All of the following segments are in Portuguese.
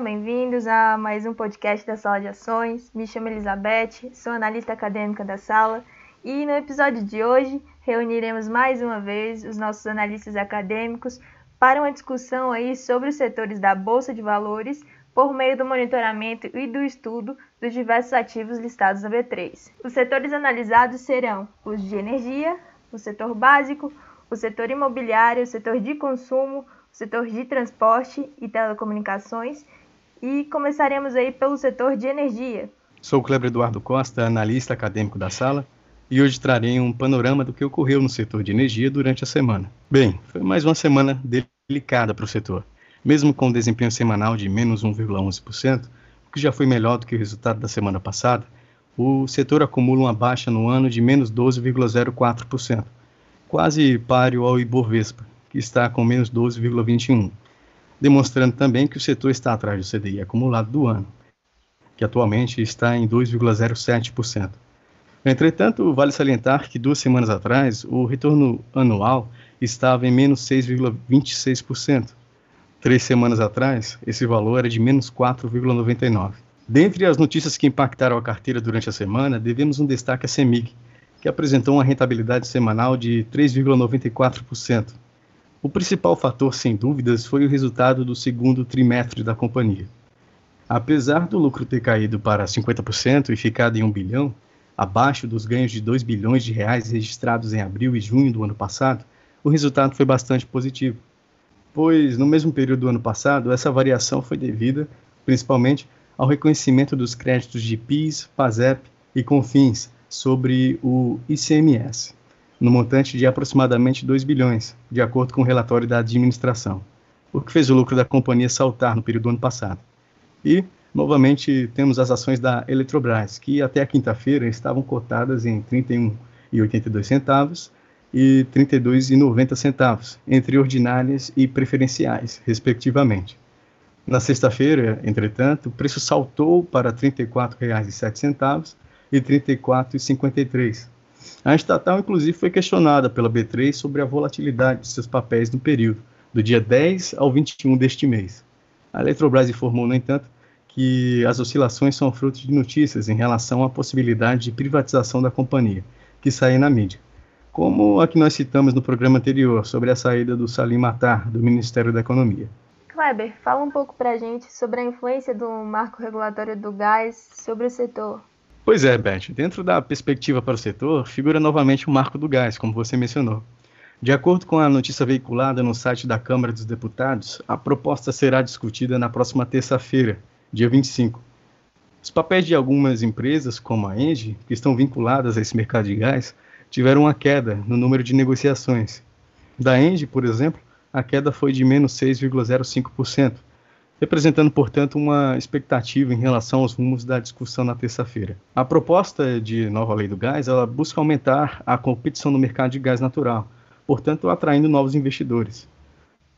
Sejam bem-vindos a mais um podcast da Sala de Ações. Me chamo Elizabeth, sou analista acadêmica da sala e no episódio de hoje reuniremos mais uma vez os nossos analistas acadêmicos para uma discussão aí sobre os setores da Bolsa de Valores por meio do monitoramento e do estudo dos diversos ativos listados na B3. Os setores analisados serão os de energia, o setor básico, o setor imobiliário, o setor de consumo, o setor de transporte e telecomunicações e começaremos aí pelo setor de energia. Sou o Kleber Eduardo Costa, analista acadêmico da sala, e hoje trarei um panorama do que ocorreu no setor de energia durante a semana. Bem, foi mais uma semana delicada para o setor. Mesmo com um desempenho semanal de menos 1,11%, o que já foi melhor do que o resultado da semana passada, o setor acumula uma baixa no ano de menos 12,04%, quase páreo ao Ibovespa, que está com menos 12,21%, demonstrando também que o setor está atrás do CDI acumulado do ano, que atualmente está em 2,07%. Entretanto, vale salientar que duas semanas atrás o retorno anual estava em menos 6,26%. Três semanas atrás, esse valor era de menos 4,99%. Dentre as notícias que impactaram a carteira durante a semana, devemos um destaque à CEMIG, que apresentou uma rentabilidade semanal de 3,94%, o principal fator, sem dúvidas, foi o resultado do segundo trimestre da companhia. Apesar do lucro ter caído para 50% e ficado em 1 bilhão, abaixo dos ganhos de 2 bilhões de reais registrados em abril e junho do ano passado, o resultado foi bastante positivo, pois no mesmo período do ano passado, essa variação foi devida, principalmente, ao reconhecimento dos créditos de PIS, FASEP e CONFINS sobre o ICMS no montante de aproximadamente 2 bilhões, de acordo com o relatório da administração, o que fez o lucro da companhia saltar no período do ano passado. E, novamente, temos as ações da Eletrobras, que até a quinta-feira estavam cotadas em R$ 31,82 e R$ 32,90, entre ordinárias e preferenciais, respectivamente. Na sexta-feira, entretanto, o preço saltou para R$ 34,07 e R$ 34,53, a estatal, inclusive, foi questionada pela B3 sobre a volatilidade de seus papéis no período, do dia 10 ao 21 deste mês. A Eletrobras informou, no entanto, que as oscilações são fruto de notícias em relação à possibilidade de privatização da companhia, que saem na mídia, como a que nós citamos no programa anterior sobre a saída do Salim Matar, do Ministério da Economia. Kleber, fala um pouco para a gente sobre a influência do marco regulatório do gás sobre o setor. Pois é, Beth. Dentro da perspectiva para o setor, figura novamente o marco do gás, como você mencionou. De acordo com a notícia veiculada no site da Câmara dos Deputados, a proposta será discutida na próxima terça-feira, dia 25. Os papéis de algumas empresas, como a Engie, que estão vinculadas a esse mercado de gás, tiveram uma queda no número de negociações. Da Engie, por exemplo, a queda foi de menos 6,05%, representando, portanto, uma expectativa em relação aos rumos da discussão na terça-feira. A proposta de nova lei do gás ela busca aumentar a competição no mercado de gás natural, portanto, atraindo novos investidores.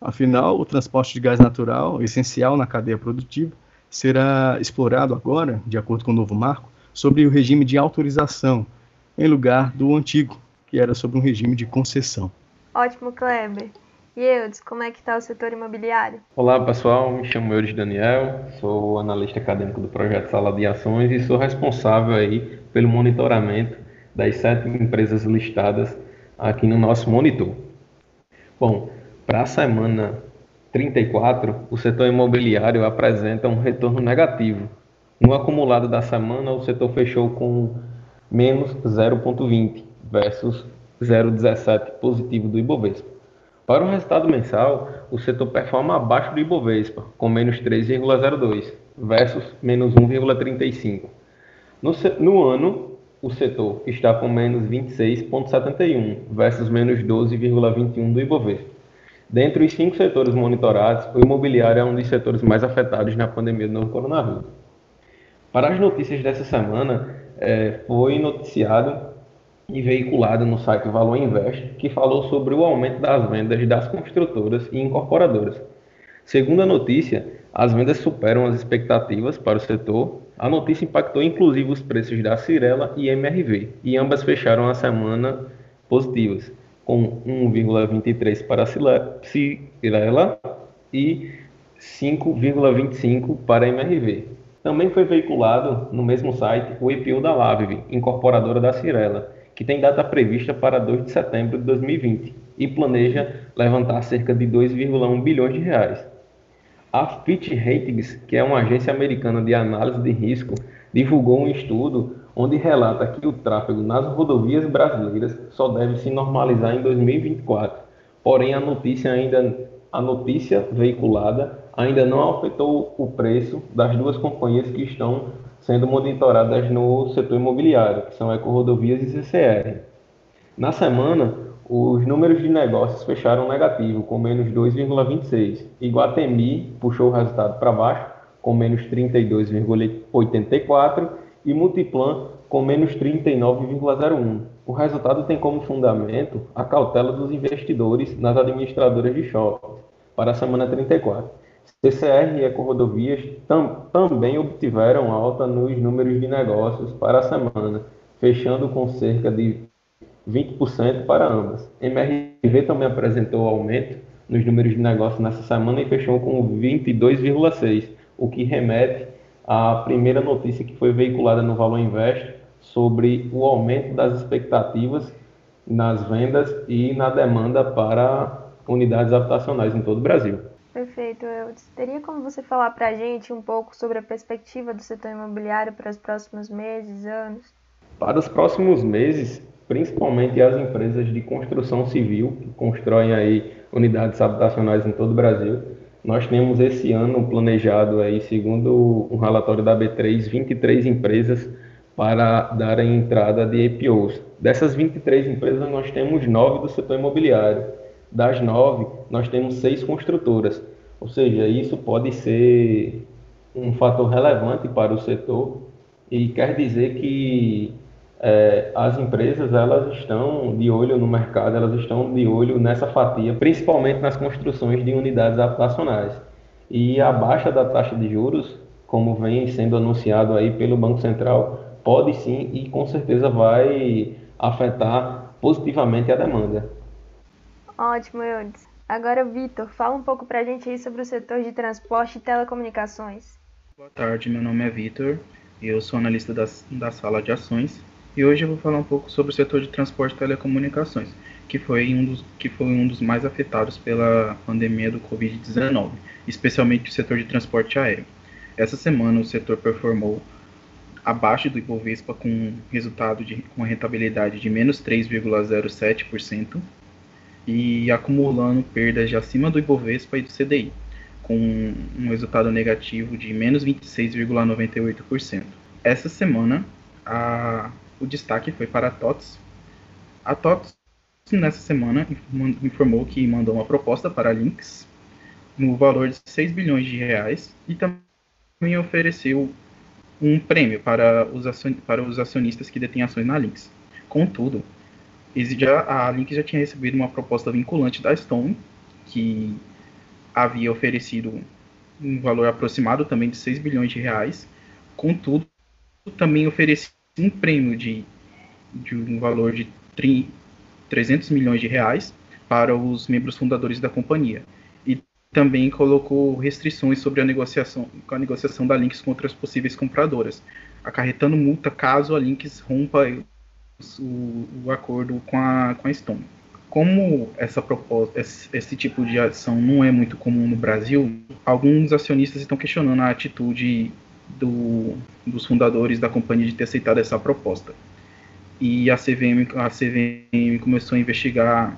Afinal, o transporte de gás natural, essencial na cadeia produtiva, será explorado agora, de acordo com o novo marco, sobre o regime de autorização, em lugar do antigo, que era sobre um regime de concessão. Ótimo, Kleber. E Eudes, como é que está o setor imobiliário? Olá pessoal, me chamo Eudes Daniel, sou analista acadêmico do projeto Sala de Ações e sou responsável aí pelo monitoramento das sete empresas listadas aqui no nosso monitor. Bom, para a semana 34, o setor imobiliário apresenta um retorno negativo. No acumulado da semana, o setor fechou com menos 0,20 versus 0,17 positivo do Ibovespa. Para o resultado mensal, o setor performa abaixo do Ibovespa, com menos 3,02 versus menos 1,35. No, no ano, o setor está com menos 26,71 versus menos 12,21 do Ibovespa. Dentre os cinco setores monitorados, o imobiliário é um dos setores mais afetados na pandemia do novo coronavírus. Para as notícias dessa semana, é, foi noticiado e veiculada no site Valor Invest, que falou sobre o aumento das vendas das construtoras e incorporadoras. Segundo a notícia, as vendas superam as expectativas para o setor. A notícia impactou inclusive os preços da Cirela e MRV, e ambas fecharam a semana positivas, com 1,23 para a Cirela e 5,25 para a MRV. Também foi veiculado no mesmo site o IPO da Lavve, incorporadora da Cirela, que tem data prevista para 2 de setembro de 2020 e planeja levantar cerca de 2,1 bilhões de reais. A Fitch Ratings, que é uma agência americana de análise de risco, divulgou um estudo onde relata que o tráfego nas rodovias brasileiras só deve se normalizar em 2024. Porém, a notícia ainda a notícia veiculada ainda não afetou o preço das duas companhias que estão sendo monitoradas no setor imobiliário, que são Ecorodovias e CCR. Na semana, os números de negócios fecharam negativo, com menos 2,26. Iguatemi puxou o resultado para baixo, com menos 32,84 e Multiplan com menos 39,01. O resultado tem como fundamento a cautela dos investidores nas administradoras de shopping para a semana 34. CCR e Ecorodovias tam, também obtiveram alta nos números de negócios para a semana, fechando com cerca de 20% para ambas. MRV também apresentou aumento nos números de negócios nessa semana e fechou com 22,6%, o que remete à primeira notícia que foi veiculada no Valor Invest sobre o aumento das expectativas nas vendas e na demanda para unidades habitacionais em todo o Brasil. Perfeito, Eudes. Teria como você falar para a gente um pouco sobre a perspectiva do setor imobiliário para os próximos meses, anos? Para os próximos meses, principalmente as empresas de construção civil, que constroem aí unidades habitacionais em todo o Brasil, nós temos esse ano planejado aí, segundo um relatório da B3, 23 empresas para darem entrada de IPOs. Dessas 23 empresas, nós temos nove do setor imobiliário. Das nove, nós temos seis construtoras. Ou seja, isso pode ser um fator relevante para o setor e quer dizer que é, as empresas elas estão de olho no mercado, elas estão de olho nessa fatia, principalmente nas construções de unidades habitacionais. E a baixa da taxa de juros, como vem sendo anunciado aí pelo Banco Central, pode sim e com certeza vai afetar positivamente a demanda. Ótimo, Eudes. Agora, Vitor, fala um pouco para a gente aí sobre o setor de transporte e telecomunicações. Boa tarde, meu nome é Vitor eu sou analista das, da sala de ações e hoje eu vou falar um pouco sobre o setor de transporte e telecomunicações, que foi um dos, que foi um dos mais afetados pela pandemia do Covid-19, especialmente o setor de transporte aéreo. Essa semana o setor performou abaixo do Ibovespa com resultado de com rentabilidade de menos 3,07% e acumulando perdas de acima do Ibovespa e do CDI, com um resultado negativo de menos 26,98%. Essa semana, a o destaque foi para a TOTS. A TOTS, nessa semana, informou que mandou uma proposta para a Lynx no valor de 6 bilhões de reais e também ofereceu um prêmio para os, para os acionistas que detêm ações na Lynx. Contudo, já, a Lynx já tinha recebido uma proposta vinculante da Stone, que havia oferecido um valor aproximado também de 6 bilhões de reais. Contudo, também oferecia um prêmio de, de um valor de 300 milhões de reais para os membros fundadores da companhia. E também colocou restrições sobre a negociação, a negociação da Lynx contra as possíveis compradoras, acarretando multa caso a Lynx rompa o, o acordo com a, com a Stone. Como essa proposta, esse, esse tipo de ação não é muito comum no Brasil, alguns acionistas estão questionando a atitude do, dos fundadores da companhia de ter aceitado essa proposta. E a CVM, a CVM começou a investigar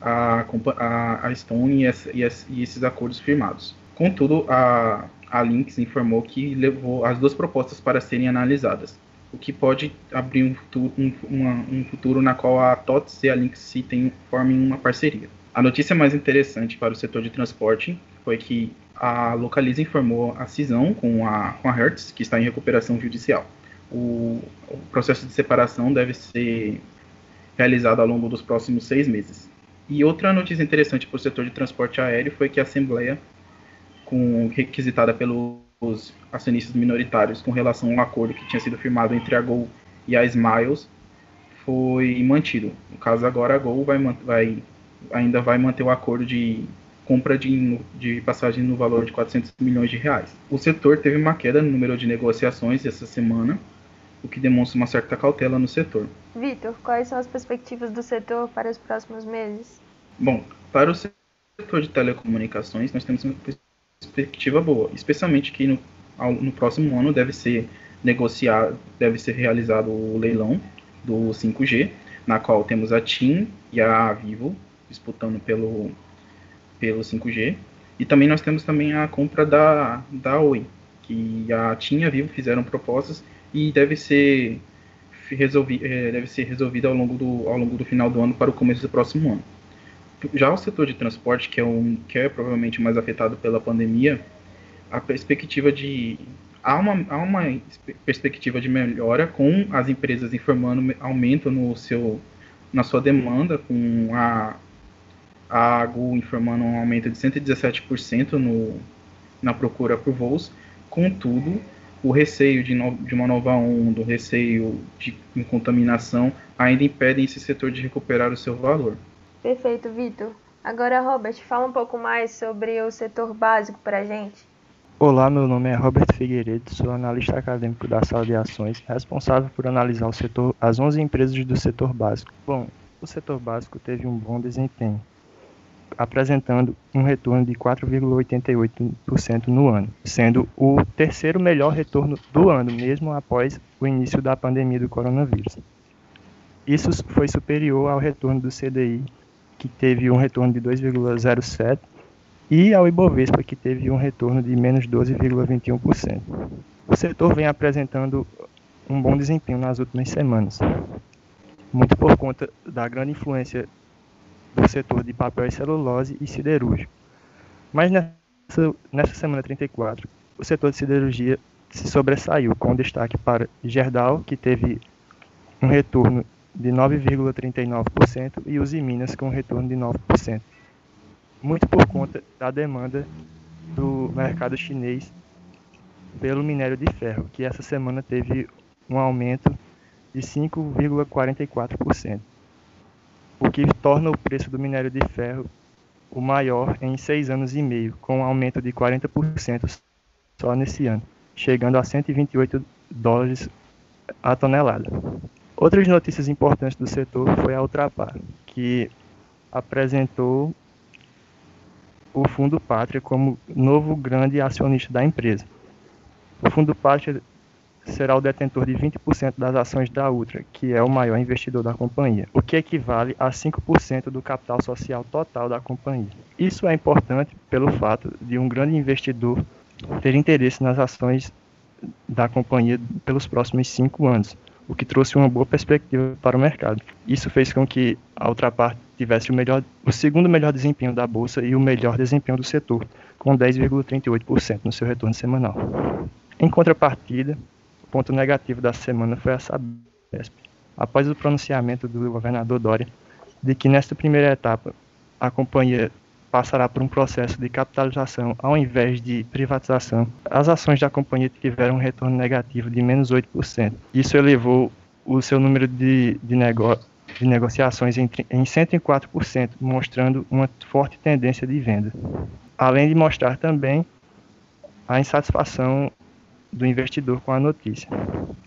a, a, a Stone e, essa, e, esses acordos firmados. Contudo, a, a Lynx informou que levou as duas propostas para serem analisadas, o que pode abrir um futuro, um, uma, um futuro na qual a TOTS e a Lynx se tem, formem uma parceria. A notícia mais interessante para o setor de transporte foi que a Localiza informou a cisão com a, com a Hertz, que está em recuperação judicial. O, o processo de separação deve ser realizado ao longo dos próximos seis meses. E outra notícia interessante para o setor de transporte aéreo foi que a Assembleia, com, requisitada pelos acionistas minoritários com relação ao acordo que tinha sido firmado entre a Gol e a Smiles, foi mantido. No caso agora, a Gol vai, vai, ainda vai manter o acordo de compra de, de passagem no valor de 400 milhões de reais. O setor teve uma queda no número de negociações essa semana, o que demonstra uma certa cautela no setor. Vitor, quais são as perspectivas do setor para os próximos meses? Bom, para o setor de telecomunicações, nós temos uma perspectiva boa, especialmente que no, no próximo ano deve ser negociado, deve ser realizado o leilão do 5G, na qual temos a TIM e a Vivo disputando pelo, pelo 5G. E também nós temos também a compra da, da Oi, que a TIM e a Vivo fizeram propostas e deve ser, resolvi, é, deve ser resolvida ao longo, do, ao longo do final do ano para o começo do próximo ano. Já o setor de transporte, que é, um, que é provavelmente mais afetado pela pandemia, a perspectiva de há uma, há uma perspectiva de melhora com as empresas informando aumento no seu, na sua demanda, com a, a AGU informando um aumento de 117% no, na procura por voos. Contudo, o receio de, no, de uma nova onda, o receio de contaminação ainda impedem esse setor de recuperar o seu valor. Perfeito, Vitor. Agora, Robert, fala um pouco mais sobre o setor básico para a gente. Olá, meu nome é Robert Figueiredo, sou analista acadêmico da sala de ações, responsável por analisar o setor, as 11 empresas do setor básico. Bom, o setor básico teve um bom desempenho, apresentando um retorno de 4,88% no ano, sendo o terceiro melhor retorno do ano, mesmo após o início da pandemia do coronavírus. Isso foi superior ao retorno do CDI, que teve um retorno de 2,07% e ao Ibovespa, que teve um retorno de menos 12,21%. O setor vem apresentando um bom desempenho nas últimas semanas, muito por conta da grande influência do setor de papel e celulose e siderúrgico. Mas nessa, nessa semana 34, o setor de siderurgia se sobressaiu, com destaque para Gerdau, que teve um retorno de 9,39%, e Uzi Minas, com retorno de 9% muito por conta da demanda do mercado chinês pelo minério de ferro, que essa semana teve um aumento de 5,44%, o que torna o preço do minério de ferro o maior em seis anos e meio, com um aumento de 40% só nesse ano, chegando a 128 dólares a tonelada. Outras notícias importantes do setor foi a Ultrapar, que apresentou o Fundo Pátria como novo grande acionista da empresa. O Fundo Pátria será o detentor de 20% das ações da Ultra, que é o maior investidor da companhia, o que equivale a 5% do capital social total da companhia. Isso é importante pelo fato de um grande investidor ter interesse nas ações da companhia pelos próximos cinco anos, o que trouxe uma boa perspectiva para o mercado. Isso fez com que a Ultrapar tivesse o, melhor, o segundo melhor desempenho da bolsa e o melhor desempenho do setor, com 10,38% no seu retorno semanal. Em contrapartida, o ponto negativo da semana foi a Sabesp. Após o pronunciamento do governador Dória de que nesta primeira etapa a companhia passará por um processo de capitalização ao invés de privatização, as ações da companhia tiveram um retorno negativo de menos 8%. Isso elevou o seu número de, de, negócios de negociações em, em 104%, mostrando uma forte tendência de venda. Além de mostrar também a insatisfação do investidor com a notícia.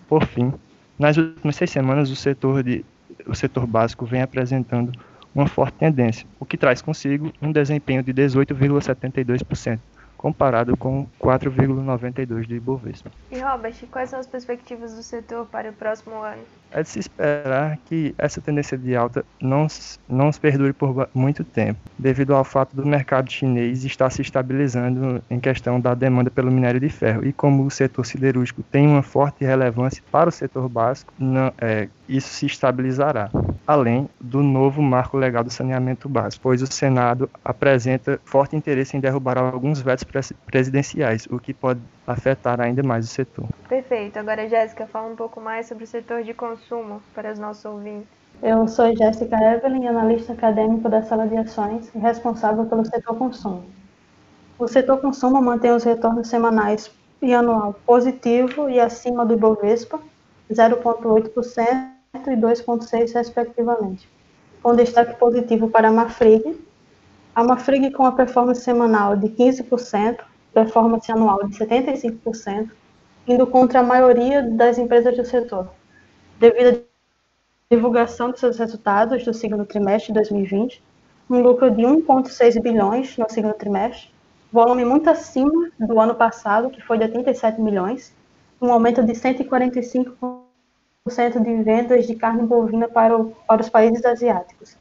Por fim, nas últimas seis semanas, o setor, de, o setor básico vem apresentando uma forte tendência, o que traz consigo um desempenho de 18,72%, comparado com 4,92% do Ibovespa. E Robert, quais são as perspectivas do setor para o próximo ano? É de se esperar que essa tendência de alta não, não se perdure por muito tempo, devido ao fato do mercado chinês estar se estabilizando em questão da demanda pelo minério de ferro. E como o setor siderúrgico tem uma forte relevância para o setor básico, não, é, isso se estabilizará, além do novo marco legal do saneamento básico, pois o Senado apresenta forte interesse em derrubar alguns vetos presidenciais, o que pode afetar ainda mais o setor. Perfeito. Agora, Jéssica, fala um pouco mais sobre o setor de consumo para os nossos ouvintes. Eu sou Jéssica Evelyn, analista acadêmico da sala de ações e responsável pelo setor consumo. O setor consumo mantém os retornos semanais e anual positivo e acima do Ibovespa, 0,8% e 2,6% respectivamente, com destaque positivo para a Marfrig, A Mafrig com a performance semanal de 15%, performance anual de 75%, indo contra a maioria das empresas do setor, devido à divulgação de seus resultados do segundo trimestre de 2020, um lucro de 1,6 bilhões no segundo trimestre, volume muito acima do ano passado, que foi de 87 milhões, um aumento de 145% de vendas de carne bovina para, o, para os países asiáticos.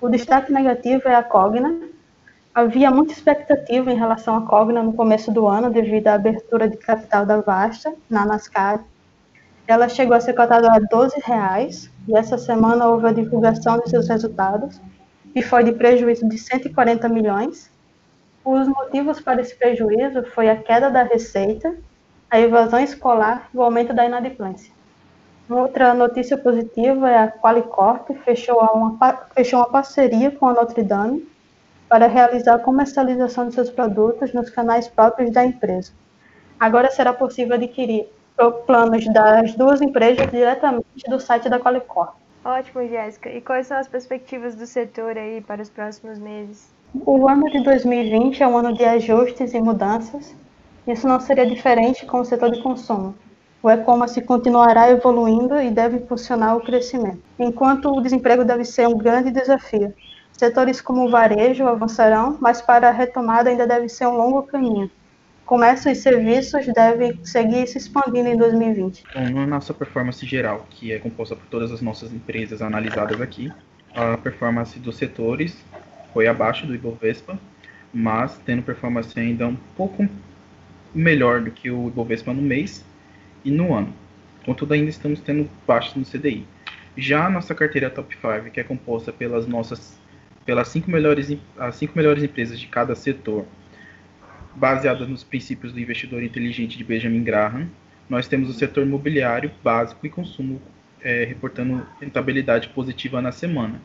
O destaque negativo é a Cogna. Havia muita expectativa em relação à Cogna no começo do ano, devido à abertura de capital da Vasta, na Nascar. Ela chegou a ser cotada a 12 reais, e essa semana houve a divulgação de seus resultados, que foi de prejuízo de 140 milhões, os motivos para esse prejuízo foi a queda da receita, a evasão escolar e o aumento da inadimplência. Outra notícia positiva é a Qualicorp fechou uma, fechou uma parceria com a Notre Dame para realizar a comercialização de seus produtos nos canais próprios da empresa. Agora será possível adquirir planos das duas empresas diretamente do site da Qualicorp. Ótimo, Jéssica. E quais são as perspectivas do setor aí para os próximos meses? O ano de 2020 é um ano de ajustes e mudanças. Isso não seria diferente com o setor de consumo. O e-commerce continuará evoluindo e deve impulsionar o crescimento, enquanto o desemprego deve ser um grande desafio. Setores como o varejo avançarão, mas para a retomada ainda deve ser um longo caminho. Comércio e serviços devem seguir se expandindo em 2020. Bom, na nossa performance geral, que é composta por todas as nossas empresas analisadas aqui, a performance dos setores foi abaixo do Ibovespa, mas tendo performance ainda um pouco melhor do que o Ibovespa no mês e no ano. Contudo, ainda estamos tendo baixo no CDI. Já a nossa carteira Top 5, que é composta pelas nossas pelas cinco melhores, as cinco melhores empresas de cada setor, baseada nos princípios do investidor inteligente de Benjamin Graham, nós temos o setor imobiliário, básico e consumo é, reportando rentabilidade positiva na semana.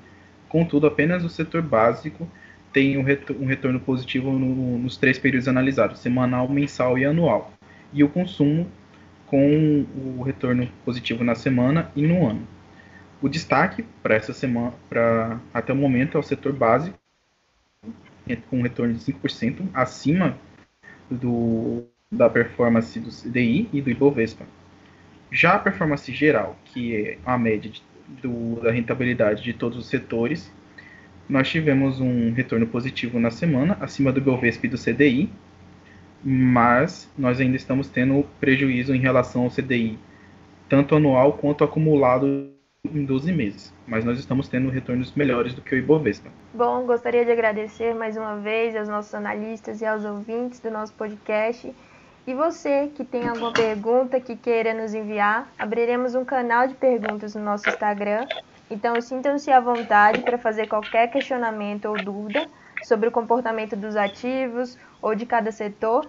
Contudo, apenas o setor básico tem um, retorno positivo no, nos três períodos analisados, semanal, mensal e anual. E o consumo com o retorno positivo na semana e no ano. O destaque para essa semana, para até o momento, é o setor básico, com um retorno de 5% acima do, da performance do CDI e do Ibovespa. Já a performance geral, que é a média de do, da rentabilidade de todos os setores, nós tivemos um retorno positivo na semana, acima do Bovespa e do CDI, mas nós ainda estamos tendo prejuízo em relação ao CDI, tanto anual quanto acumulado em 12 meses. Mas nós estamos tendo retornos melhores do que o Ibovespa. Bom, gostaria de agradecer mais uma vez aos nossos analistas e aos ouvintes do nosso podcast e você que tem alguma pergunta que queira nos enviar, abriremos um canal de perguntas no nosso Instagram. Então sintam-se à vontade para fazer qualquer questionamento ou dúvida sobre o comportamento dos ativos ou de cada setor.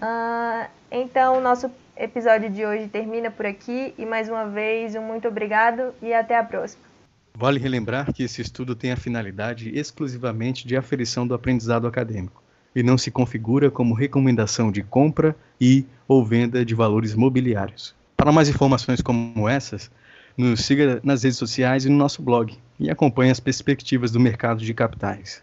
Uh, então, nosso episódio de hoje termina por aqui e mais uma vez um muito obrigado e até a próxima. Vale relembrar que esse estudo tem a finalidade exclusivamente de aferição do aprendizado acadêmico e não se configura como recomendação de compra e ou venda de valores mobiliários. Para mais informações como essas, nos siga nas redes sociais e no nosso blog e acompanhe as perspectivas do mercado de capitais.